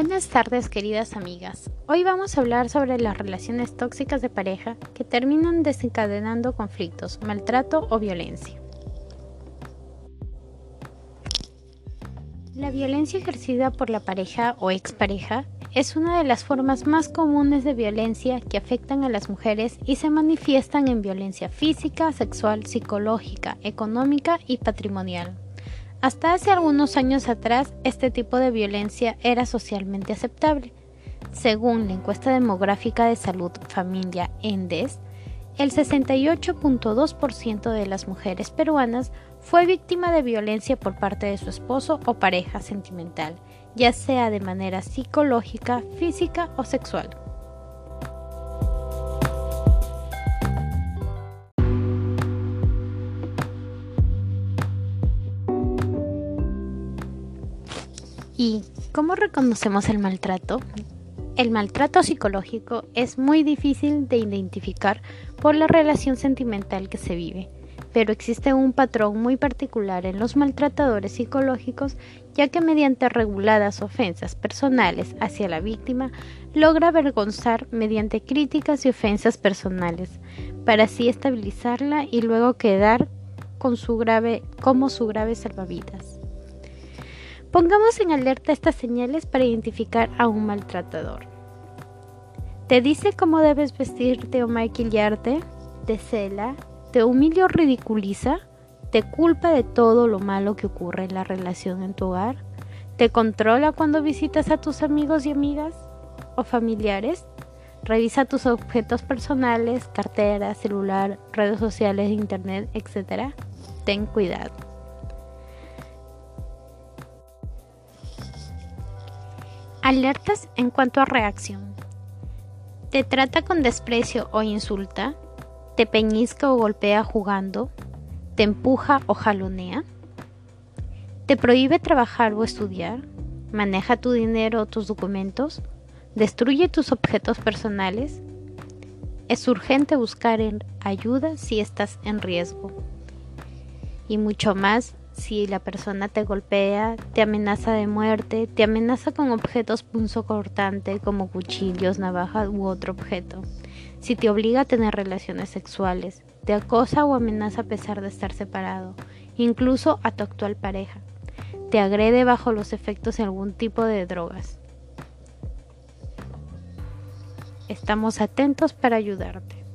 Buenas tardes queridas amigas. Hoy vamos a hablar sobre las relaciones tóxicas de pareja que terminan desencadenando conflictos, maltrato o violencia. La violencia ejercida por la pareja o expareja es una de las formas más comunes de violencia que afectan a las mujeres y se manifiestan en violencia física, sexual, psicológica, económica y patrimonial. Hasta hace algunos años atrás, este tipo de violencia era socialmente aceptable. Según la encuesta demográfica de salud familia ENDES, el 68.2% de las mujeres peruanas fue víctima de violencia por parte de su esposo o pareja sentimental, ya sea de manera psicológica, física o sexual. ¿Y cómo reconocemos el maltrato? El maltrato psicológico es muy difícil de identificar por la relación sentimental que se vive, pero existe un patrón muy particular en los maltratadores psicológicos ya que mediante reguladas ofensas personales hacia la víctima logra avergonzar mediante críticas y ofensas personales, para así estabilizarla y luego quedar con su grave, como su grave salvavidas. Pongamos en alerta estas señales para identificar a un maltratador. Te dice cómo debes vestirte o maquillarte, te cela, te humilla o ridiculiza, te culpa de todo lo malo que ocurre en la relación en tu hogar, te controla cuando visitas a tus amigos y amigas o familiares, revisa tus objetos personales, cartera, celular, redes sociales, internet, etc. Ten cuidado. Alertas en cuanto a reacción. Te trata con desprecio o insulta. Te peñizca o golpea jugando. Te empuja o jalonea. Te prohíbe trabajar o estudiar. Maneja tu dinero o tus documentos. Destruye tus objetos personales. Es urgente buscar ayuda si estás en riesgo. Y mucho más si la persona te golpea, te amenaza de muerte, te amenaza con objetos punzocortante como cuchillos, navajas u otro objeto, si te obliga a tener relaciones sexuales, te acosa o amenaza a pesar de estar separado, incluso a tu actual pareja, te agrede bajo los efectos de algún tipo de drogas. Estamos atentos para ayudarte.